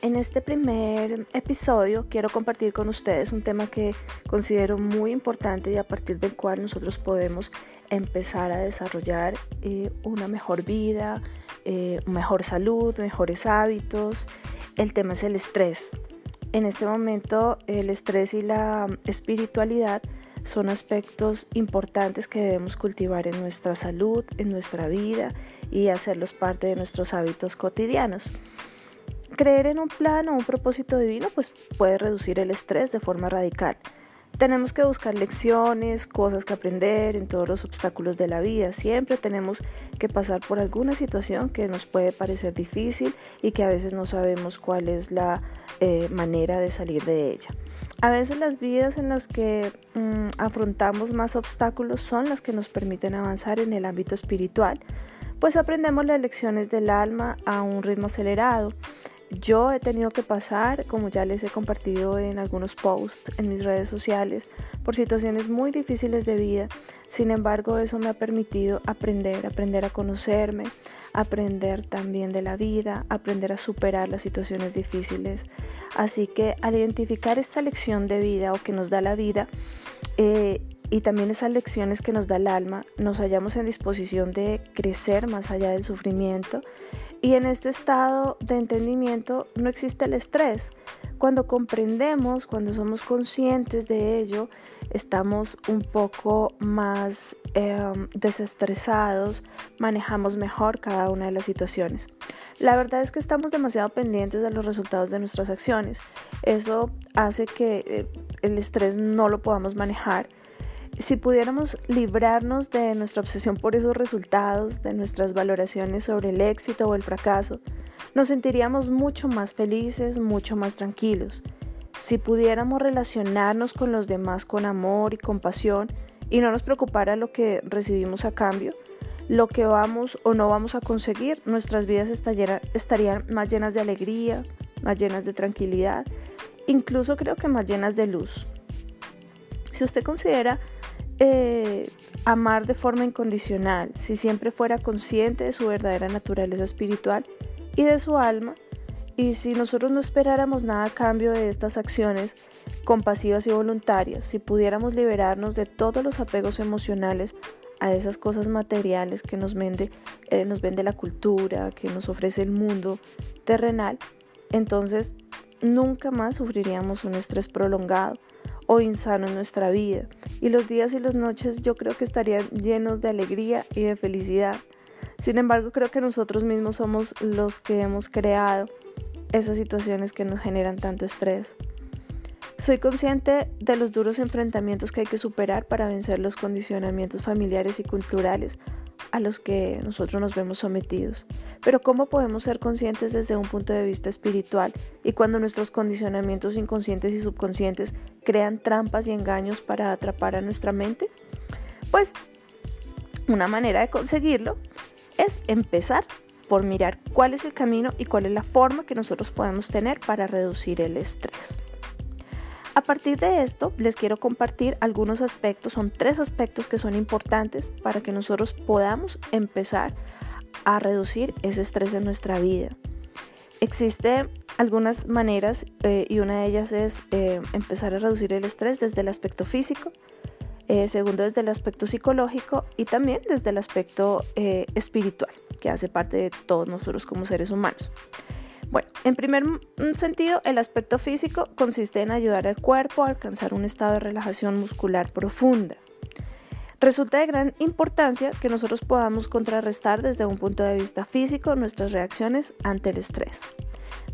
En este primer episodio quiero compartir con ustedes un tema que considero muy importante y a partir del cual nosotros podemos empezar a desarrollar eh, una mejor vida, eh, mejor salud, mejores hábitos. El tema es el estrés. En este momento el estrés y la espiritualidad son aspectos importantes que debemos cultivar en nuestra salud, en nuestra vida y hacerlos parte de nuestros hábitos cotidianos. Creer en un plan o un propósito divino pues puede reducir el estrés de forma radical. Tenemos que buscar lecciones, cosas que aprender en todos los obstáculos de la vida. Siempre tenemos que pasar por alguna situación que nos puede parecer difícil y que a veces no sabemos cuál es la eh, manera de salir de ella. A veces las vidas en las que mm, afrontamos más obstáculos son las que nos permiten avanzar en el ámbito espiritual, pues aprendemos las lecciones del alma a un ritmo acelerado yo he tenido que pasar, como ya les he compartido en algunos posts en mis redes sociales, por situaciones muy difíciles de vida. Sin embargo, eso me ha permitido aprender, aprender a conocerme, aprender también de la vida, aprender a superar las situaciones difíciles. Así que al identificar esta lección de vida o que nos da la vida, eh, y también esas lecciones que nos da el alma, nos hallamos en disposición de crecer más allá del sufrimiento y en este estado de entendimiento no existe el estrés. Cuando comprendemos, cuando somos conscientes de ello, estamos un poco más em, desestresados, manejamos mejor cada una de las situaciones. La verdad es que estamos demasiado pendientes de los resultados de nuestras acciones. Eso hace que eh, el estrés no lo podamos manejar si pudiéramos librarnos de nuestra obsesión por esos resultados, de nuestras valoraciones sobre el éxito o el fracaso, nos sentiríamos mucho más felices, mucho más tranquilos. Si pudiéramos relacionarnos con los demás con amor y compasión y no nos preocupara lo que recibimos a cambio, lo que vamos o no vamos a conseguir, nuestras vidas estarían más llenas de alegría, más llenas de tranquilidad, incluso creo que más llenas de luz. Si usted considera eh, amar de forma incondicional, si siempre fuera consciente de su verdadera naturaleza espiritual y de su alma, y si nosotros no esperáramos nada a cambio de estas acciones compasivas y voluntarias, si pudiéramos liberarnos de todos los apegos emocionales a esas cosas materiales que nos vende, eh, nos vende la cultura, que nos ofrece el mundo terrenal, entonces nunca más sufriríamos un estrés prolongado o insano en nuestra vida. Y los días y las noches yo creo que estarían llenos de alegría y de felicidad. Sin embargo, creo que nosotros mismos somos los que hemos creado esas situaciones que nos generan tanto estrés. Soy consciente de los duros enfrentamientos que hay que superar para vencer los condicionamientos familiares y culturales a los que nosotros nos vemos sometidos. Pero ¿cómo podemos ser conscientes desde un punto de vista espiritual y cuando nuestros condicionamientos inconscientes y subconscientes crean trampas y engaños para atrapar a nuestra mente? Pues una manera de conseguirlo es empezar por mirar cuál es el camino y cuál es la forma que nosotros podemos tener para reducir el estrés. A partir de esto, les quiero compartir algunos aspectos, son tres aspectos que son importantes para que nosotros podamos empezar a reducir ese estrés en nuestra vida. Existen algunas maneras eh, y una de ellas es eh, empezar a reducir el estrés desde el aspecto físico, eh, segundo desde el aspecto psicológico y también desde el aspecto espiritual, que hace parte de todos nosotros como seres humanos. Bueno, en primer sentido, el aspecto físico consiste en ayudar al cuerpo a alcanzar un estado de relajación muscular profunda. Resulta de gran importancia que nosotros podamos contrarrestar desde un punto de vista físico nuestras reacciones ante el estrés.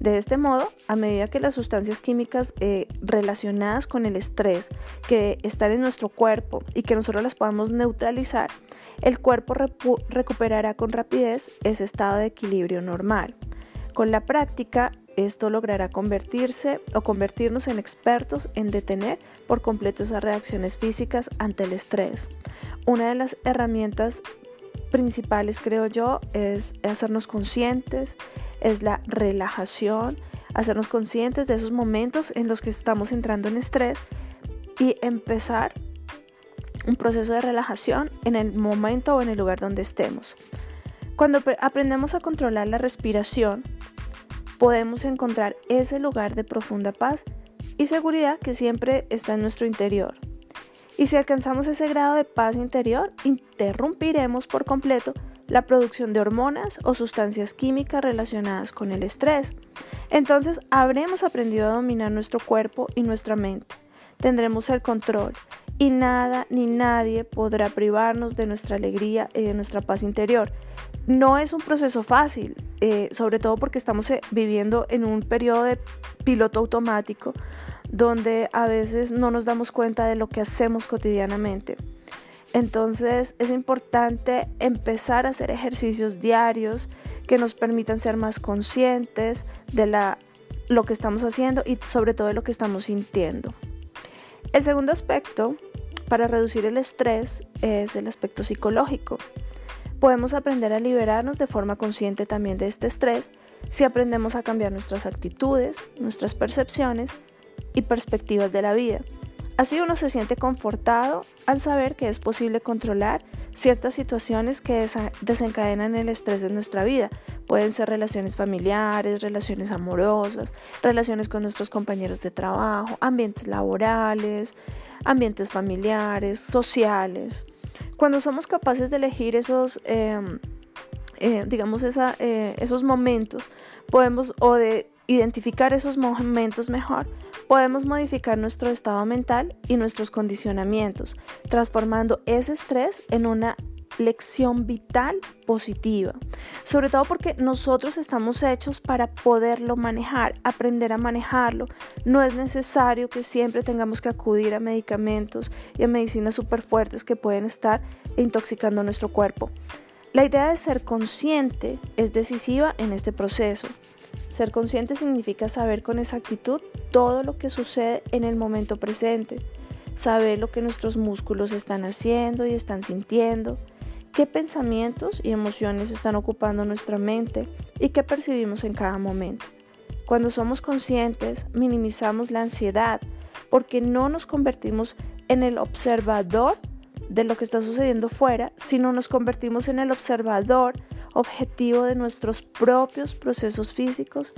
De este modo, a medida que las sustancias químicas eh, relacionadas con el estrés que están en nuestro cuerpo y que nosotros las podamos neutralizar, el cuerpo recuperará con rapidez ese estado de equilibrio normal. Con la práctica, esto logrará convertirse o convertirnos en expertos en detener por completo esas reacciones físicas ante el estrés. Una de las herramientas principales, creo yo, es hacernos conscientes, es la relajación, hacernos conscientes de esos momentos en los que estamos entrando en estrés y empezar un proceso de relajación en el momento o en el lugar donde estemos. Cuando aprendemos a controlar la respiración, podemos encontrar ese lugar de profunda paz y seguridad que siempre está en nuestro interior. Y si alcanzamos ese grado de paz interior, interrumpiremos por completo la producción de hormonas o sustancias químicas relacionadas con el estrés. Entonces habremos aprendido a dominar nuestro cuerpo y nuestra mente. Tendremos el control y nada ni nadie podrá privarnos de nuestra alegría y de nuestra paz interior. No es un proceso fácil, eh, sobre todo porque estamos eh, viviendo en un periodo de piloto automático donde a veces no nos damos cuenta de lo que hacemos cotidianamente. Entonces es importante empezar a hacer ejercicios diarios que nos permitan ser más conscientes de lo que estamos haciendo y sobre todo de lo que estamos sintiendo. El segundo aspecto para reducir el estrés es el aspecto psicológico. Podemos aprender a liberarnos de forma consciente también de este estrés si aprendemos a cambiar nuestras actitudes, nuestras percepciones y perspectivas de la vida. Así uno se siente confortado al saber que es posible controlar ciertas situaciones que desencadenan el estrés de nuestra vida. Pueden ser relaciones familiares, relaciones amorosas, relaciones con nuestros compañeros de trabajo, ambientes laborales, ambientes familiares, sociales. Cuando somos capaces de elegir esos... Em, eh, digamos, eh, esos momentos, podemos, o de identificar esos momentos mejor, podemos modificar nuestro estado mental y nuestros condicionamientos, transformando ese estrés en una lección vital positiva, sobre todo porque nosotros estamos hechos para poderlo manejar, aprender a manejarlo. No es necesario que siempre tengamos que acudir a medicamentos y a medicinas súper fuertes que pueden estar intoxicando nuestro cuerpo. La idea de ser consciente es decisiva en este proceso. Ser consciente significa saber con exactitud todo lo que sucede en el momento presente, saber lo que nuestros músculos están haciendo y están sintiendo, qué pensamientos y emociones están ocupando nuestra mente y qué percibimos en cada momento. Cuando somos conscientes, minimizamos la ansiedad porque no nos convertimos en el observador de lo que está sucediendo fuera, sino nos convertimos en el observador objetivo de nuestros propios procesos físicos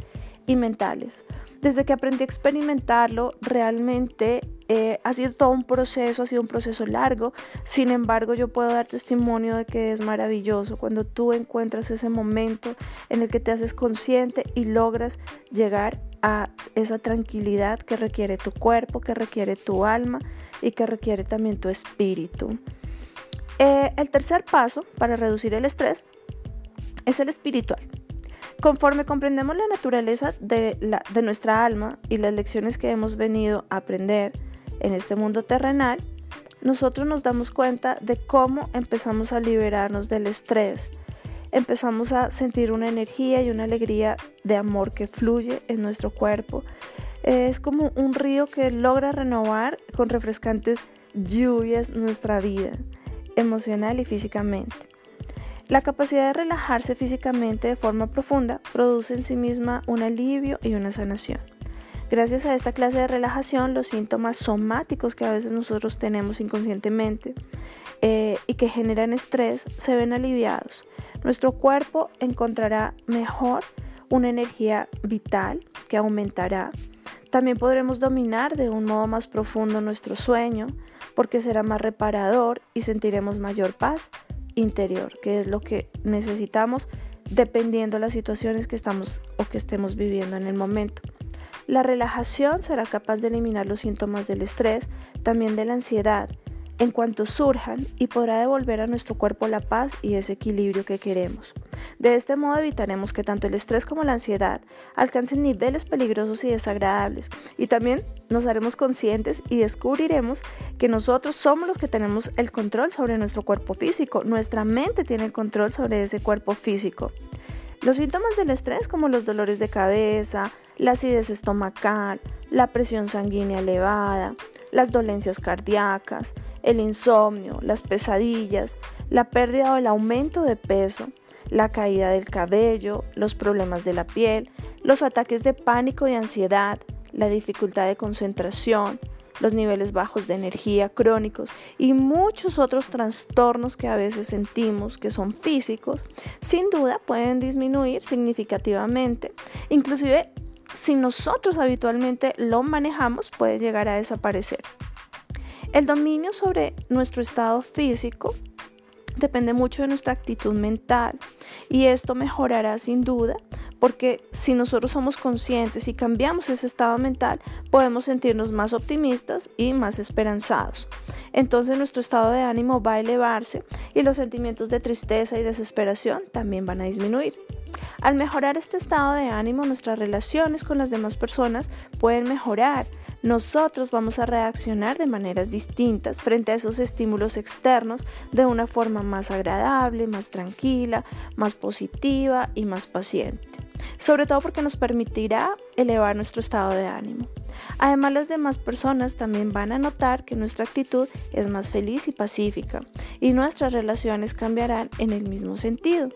y mentales. Desde que aprendí a experimentarlo, realmente eh, ha sido todo un proceso, ha sido un proceso largo. Sin embargo, yo puedo dar testimonio de que es maravilloso cuando tú encuentras ese momento en el que te haces consciente y logras llegar a esa tranquilidad que requiere tu cuerpo, que requiere tu alma y que requiere también tu espíritu. Eh, el tercer paso para reducir el estrés es el espiritual. Conforme comprendemos la naturaleza de, de nuestra alma y las lecciones que hemos venido a aprender en este mundo terrenal, nosotros nos damos cuenta de cómo empezamos a liberarnos del estrés. Empezamos a sentir una energía y una alegría de amor que fluye en nuestro cuerpo. Es como un río que logra renovar con refrescantes lluvias nuestra vida, emocional y físicamente. La capacidad de relajarse físicamente de forma profunda produce en sí misma un alivio y una sanación. Gracias a esta clase de relajación, los síntomas somáticos que a veces nosotros tenemos inconscientemente eh, y que generan estrés se ven aliviados. Nuestro cuerpo encontrará mejor una energía vital que aumentará. También podremos dominar de un modo más profundo nuestro sueño porque será más reparador y sentiremos mayor paz interior, que es lo que necesitamos dependiendo de las situaciones que estamos o que estemos viviendo en el momento. La relajación será capaz de eliminar los síntomas del estrés, también de la ansiedad, en cuanto surjan y podrá devolver a nuestro cuerpo la paz y ese equilibrio que queremos. De este modo evitaremos que tanto el estrés como la ansiedad alcancen niveles peligrosos y desagradables y también nos haremos conscientes y descubriremos que nosotros somos los que tenemos el control sobre nuestro cuerpo físico, nuestra mente tiene el control sobre ese cuerpo físico. Los síntomas del estrés como los dolores de cabeza, la acidez estomacal, la presión sanguínea elevada, las dolencias cardíacas, el insomnio, las pesadillas, la pérdida o el aumento de peso, la caída del cabello, los problemas de la piel, los ataques de pánico y ansiedad, la dificultad de concentración, los niveles bajos de energía crónicos y muchos otros trastornos que a veces sentimos que son físicos, sin duda pueden disminuir significativamente. Inclusive si nosotros habitualmente lo manejamos, puede llegar a desaparecer. El dominio sobre nuestro estado físico depende mucho de nuestra actitud mental y esto mejorará sin duda porque si nosotros somos conscientes y cambiamos ese estado mental, podemos sentirnos más optimistas y más esperanzados. Entonces nuestro estado de ánimo va a elevarse y los sentimientos de tristeza y desesperación también van a disminuir. Al mejorar este estado de ánimo, nuestras relaciones con las demás personas pueden mejorar nosotros vamos a reaccionar de maneras distintas frente a esos estímulos externos de una forma más agradable, más tranquila, más positiva y más paciente. Sobre todo porque nos permitirá elevar nuestro estado de ánimo. Además, las demás personas también van a notar que nuestra actitud es más feliz y pacífica y nuestras relaciones cambiarán en el mismo sentido.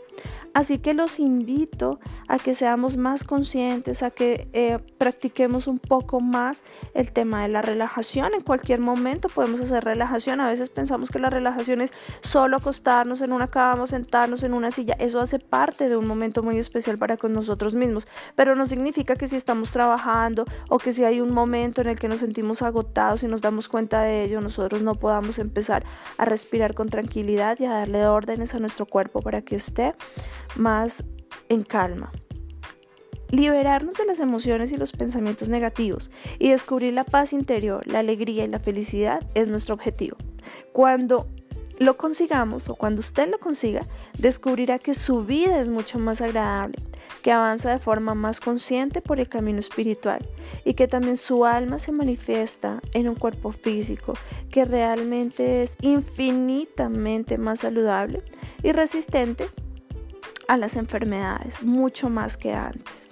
Así que los invito a que seamos más conscientes, a que eh, practiquemos un poco más el tema de la relajación. En cualquier momento podemos hacer relajación. A veces pensamos que la relajación es solo acostarnos en una cama, sentarnos en una silla. Eso hace parte de un momento muy especial para con nosotros mismos. Pero no significa que si estamos trabajando o que si hay un momento en el que nos sentimos agotados y nos damos cuenta de ello, nosotros no podamos empezar a respirar con tranquilidad y a darle órdenes a nuestro cuerpo para que esté más en calma. Liberarnos de las emociones y los pensamientos negativos y descubrir la paz interior, la alegría y la felicidad es nuestro objetivo. Cuando lo consigamos o cuando usted lo consiga, descubrirá que su vida es mucho más agradable, que avanza de forma más consciente por el camino espiritual y que también su alma se manifiesta en un cuerpo físico que realmente es infinitamente más saludable y resistente a las enfermedades, mucho más que antes.